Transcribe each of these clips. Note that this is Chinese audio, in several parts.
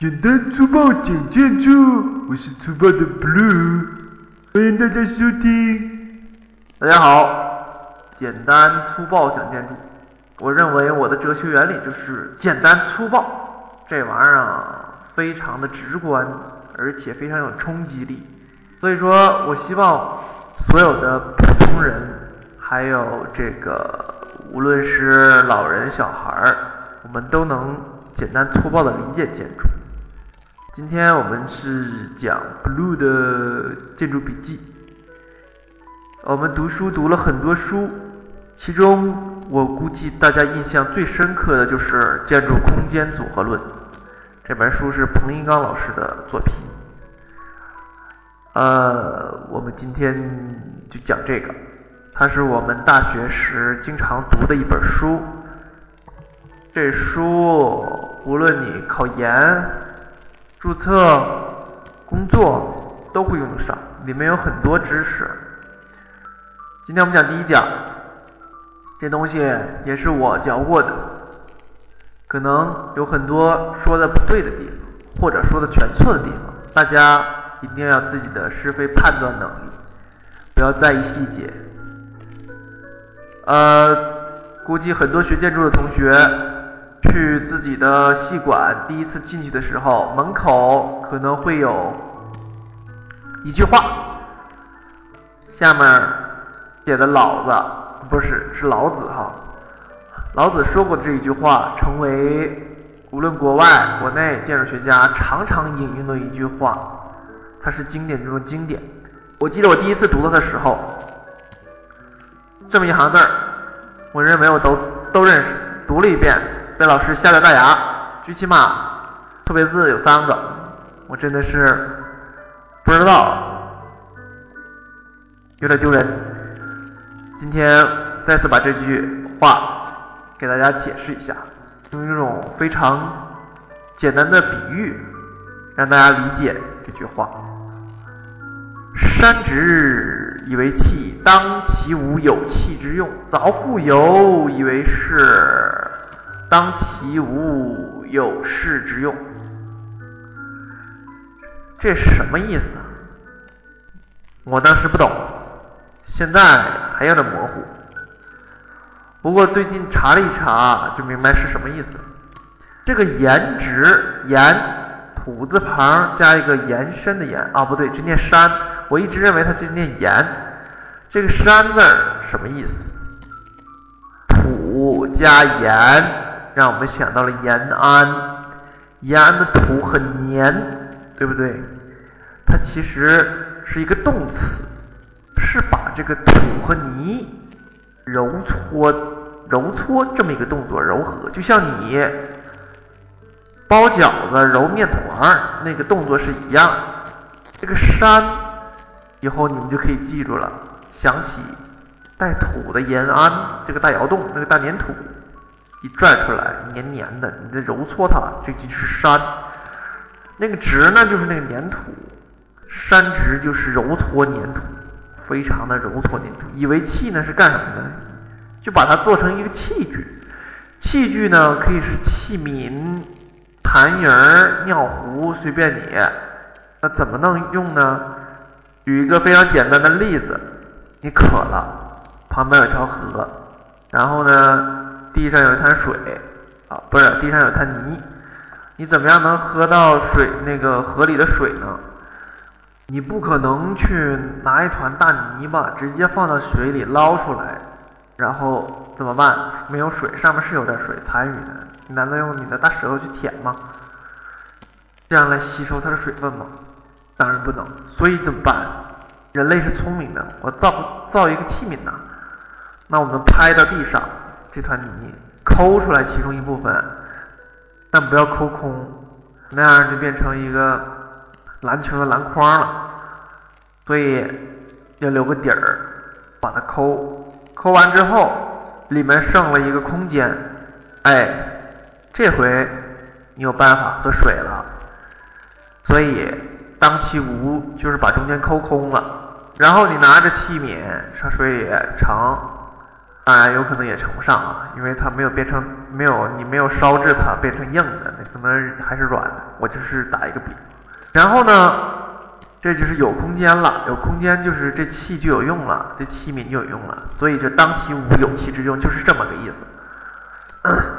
简单粗暴讲建筑，我是粗暴的 Blue，欢迎大家收听。大家好，简单粗暴讲建筑。我认为我的哲学原理就是简单粗暴，这玩意儿啊非常的直观，而且非常有冲击力。所以说我希望所有的普通人，还有这个无论是老人小孩儿，我们都能简单粗暴的理解建筑。今天我们是讲 Blue 的建筑笔记。我们读书读了很多书，其中我估计大家印象最深刻的就是《建筑空间组合论》这本书是彭一刚老师的作品。呃，我们今天就讲这个，它是我们大学时经常读的一本书。这书无论你考研、注册、工作都会用得上，里面有很多知识。今天我们讲第一讲，这东西也是我教过的，可能有很多说的不对的地方，或者说的全错的地方，大家一定要自己的是非判断能力，不要在意细节。呃，估计很多学建筑的同学。去自己的戏馆，第一次进去的时候，门口可能会有一句话，下面写的“老子”，不是，是老子哈。老子说过这一句话，成为无论国外国内建筑学家常常引用的一句话，它是经典中的经典。我记得我第一次读它的时候，这么一行字儿，我认为我都都认识，读了一遍。被老师吓得大牙，最起码错别字有三个，我真的是不知道，有点丢人。今天再次把这句话给大家解释一下，用一种非常简单的比喻让大家理解这句话。山直以为器，当其无有器之用；凿户牖以为室。当其无有事之用，这什么意思啊？我当时不懂，现在还有点模糊。不过最近查了一查，就明白是什么意思。这个“延直”，延土字旁加一个延伸的“延”啊，不对，这念山。我一直认为它这念延。这个“山”字什么意思？土加延。让我们想到了延安，延安的土很黏，对不对？它其实是一个动词，是把这个土和泥揉搓、揉搓这么一个动作，柔和，就像你包饺子、揉面团那个动作是一样。这个山，以后你们就可以记住了，想起带土的延安这个大窑洞，那个大粘土。一拽出来，黏黏的，你再揉搓它，这就是山。那个直呢，就是那个粘土，山直就是揉搓粘土，非常的揉搓粘土。以为器呢是干什么的？就把它做成一个器具。器具呢可以是器皿、痰盂、尿壶，随便你。那怎么能用呢？举一个非常简单的例子，你渴了，旁边有条河，然后呢？地上有一滩水啊，不是地上有一滩泥，你怎么样能喝到水那个河里的水呢？你不可能去拿一团大泥巴直接放到水里捞出来，然后怎么办？没有水，上面是有点水残余的，你难道用你的大舌头去舔吗？这样来吸收它的水分吗？当然不能。所以怎么办？人类是聪明的，我造造一个器皿呐，那我们拍到地上。这团泥抠出来其中一部分，但不要抠空，那样就变成一个篮球的篮筐了。所以要留个底儿，把它抠抠完之后，里面剩了一个空间。哎，这回你有办法喝水了。所以当其无就是把中间抠空了，然后你拿着器皿上水里盛。当然有可能也成不上啊，因为它没有变成没有你没有烧制它变成硬的，那可能还是软的。我就是打一个比。然后呢，这就是有空间了，有空间就是这器就有用了，这器皿就有用了。所以这当其无有其之用就是这么个意思。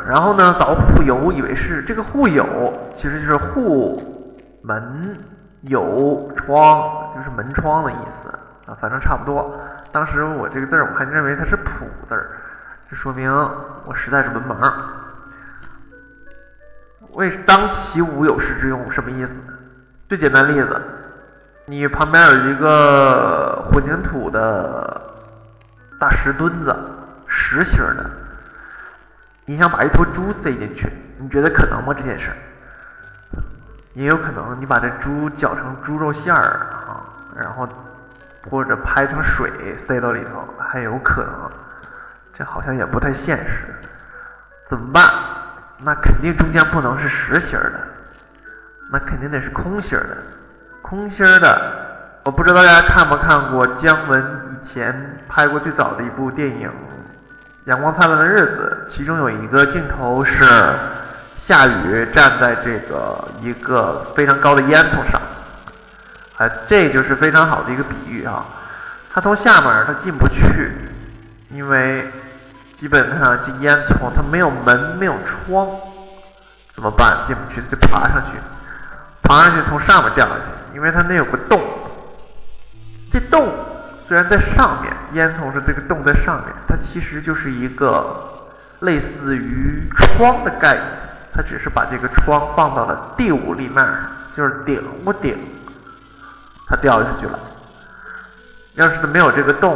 然后呢，凿户有以为是这个户有，其实就是户门有窗，就是门窗的意思啊，反正差不多。当时我这个字儿我还认为它是普字儿，这说明我实在是文盲。为当其无有事之用什么意思？最简单例子，你旁边有一个混凝土的大石墩子，实心的，你想把一头猪塞进去，你觉得可能吗？这件事？也有可能，你把这猪绞成猪肉馅儿啊，然后。或者拍成水塞到里头，还有可能，这好像也不太现实，怎么办？那肯定中间不能是实心的，那肯定得是空心的。空心的，我不知道大家看没看过姜文以前拍过最早的一部电影《阳光灿烂的日子》，其中有一个镜头是夏雨站在这个一个非常高的烟囱上。啊，这就是非常好的一个比喻啊！它从下面它进不去，因为基本上这烟囱它没有门没有窗，怎么办？进不去就爬上去，爬上去从上面掉下去，因为它那有个洞。这洞虽然在上面，烟囱是这个洞在上面，它其实就是一个类似于窗的概念，它只是把这个窗放到了第五立面，就是顶屋顶。它掉下去了，要是没有这个洞，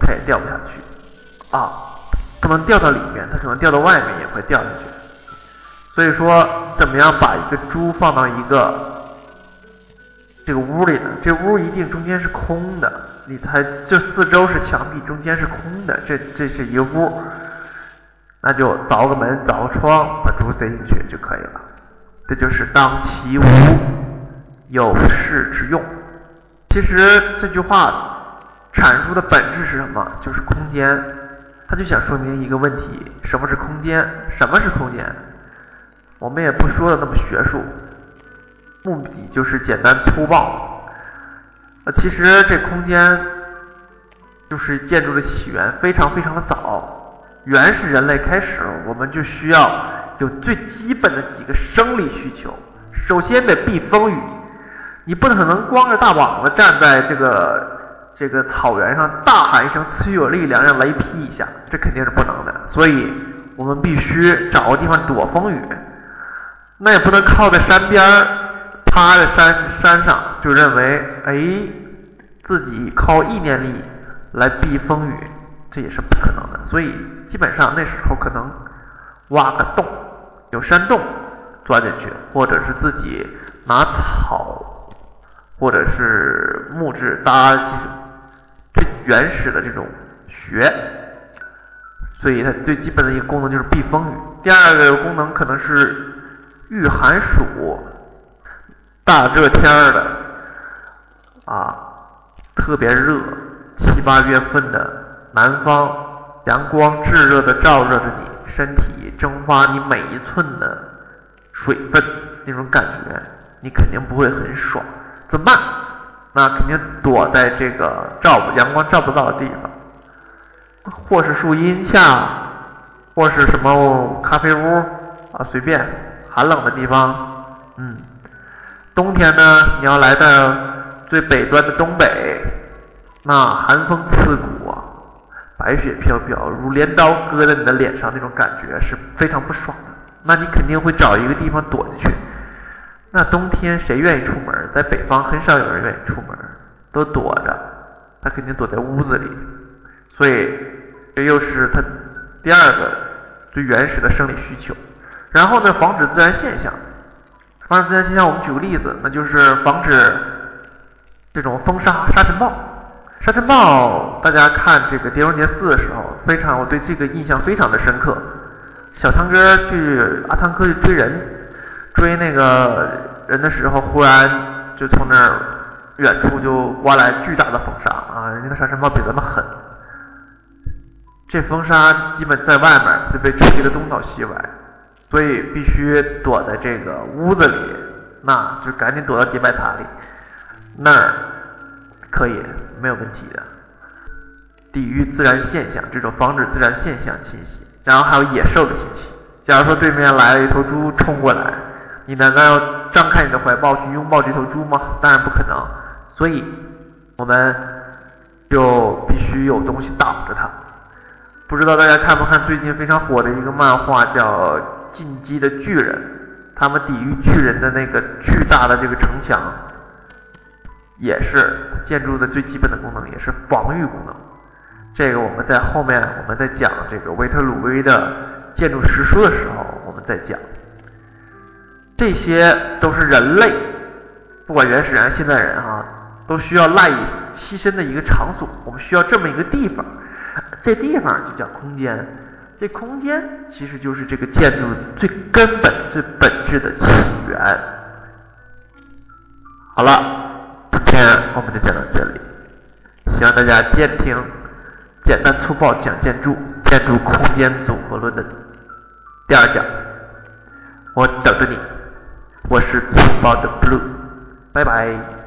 它也掉不下去啊！不能掉到里面，它可能掉到外面也会掉下去。所以说，怎么样把一个猪放到一个这个屋里呢？这屋一定中间是空的，你它这四周是墙壁，中间是空的，这这是一个屋，那就凿个门，凿个窗，把猪塞进去就可以了。这就是当其无有事之用。其实这句话阐述的本质是什么？就是空间。他就想说明一个问题：什么是空间？什么是空间？我们也不说的那么学术，目的就是简单粗暴。呃，其实这空间就是建筑的起源非常非常的早，原始人类开始，我们就需要有最基本的几个生理需求。首先得避风雨。你不可能光着大膀子站在这个这个草原上大喊一声“赐予我力量”，让雷劈一下，这肯定是不能的。所以，我们必须找个地方躲风雨。那也不能靠在山边儿，趴在山山上，就认为哎，自己靠意念力来避风雨，这也是不可能的。所以，基本上那时候可能挖个洞，有山洞钻进去，或者是自己拿草。或者是木质搭这种最原始的这种穴，所以它最基本的一个功能就是避风雨。第二个功能可能是御寒暑，大热天儿的啊，特别热，七八月份的南方，阳光炙热的照着你身体，蒸发你每一寸的水分，那种感觉你肯定不会很爽。怎么办？那肯定躲在这个照阳光照不到的地方，或是树荫下，或是什么咖啡屋啊，随便寒冷的地方。嗯，冬天呢，你要来到最北端的东北，那寒风刺骨，白雪飘飘，如镰刀割在你的脸上，那种感觉是非常不爽的。那你肯定会找一个地方躲进去。那冬天谁愿意出门？在北方很少有人愿意出门，都躲着。他肯定躲在屋子里，所以这又是他第二个最原始的生理需求。然后呢，防止自然现象。防止自然现象，我们举个例子，那就是防止这种风沙、沙尘暴。沙尘暴，大家看这个《碟中谍四》的时候，非常我对这个印象非常的深刻。小汤哥去阿汤哥去追人。追那个人的时候，忽然就从那儿远处就刮来巨大的风沙啊！人家的沙尘暴比咱们狠。这风沙基本在外面就被吹得东倒西歪，所以必须躲在这个屋子里，那就赶紧躲到迪拜塔里，那儿可以没有问题的，抵御自然现象，这种防止自然现象侵袭，然后还有野兽的侵袭。假如说对面来了一头猪冲过来，你难道要张开你的怀抱去拥抱这头猪吗？当然不可能。所以，我们就必须有东西挡着它。不知道大家看不看最近非常火的一个漫画，叫《进击的巨人》，他们抵御巨人的那个巨大的这个城墙，也是建筑的最基本的功能，也是防御功能。这个我们在后面我们在讲这个维特鲁威的。建筑实书的时候，我们再讲，这些都是人类，不管原始人、现代人啊，都需要赖以栖身的一个场所。我们需要这么一个地方，这地方就叫空间。这空间其实就是这个建筑最根本、最本质的起源。好了，今天我们就讲到这里，希望大家监听，简单粗暴讲建筑，建筑空间组合论的。第二讲，我等着你，我是粗暴的 blue，拜拜。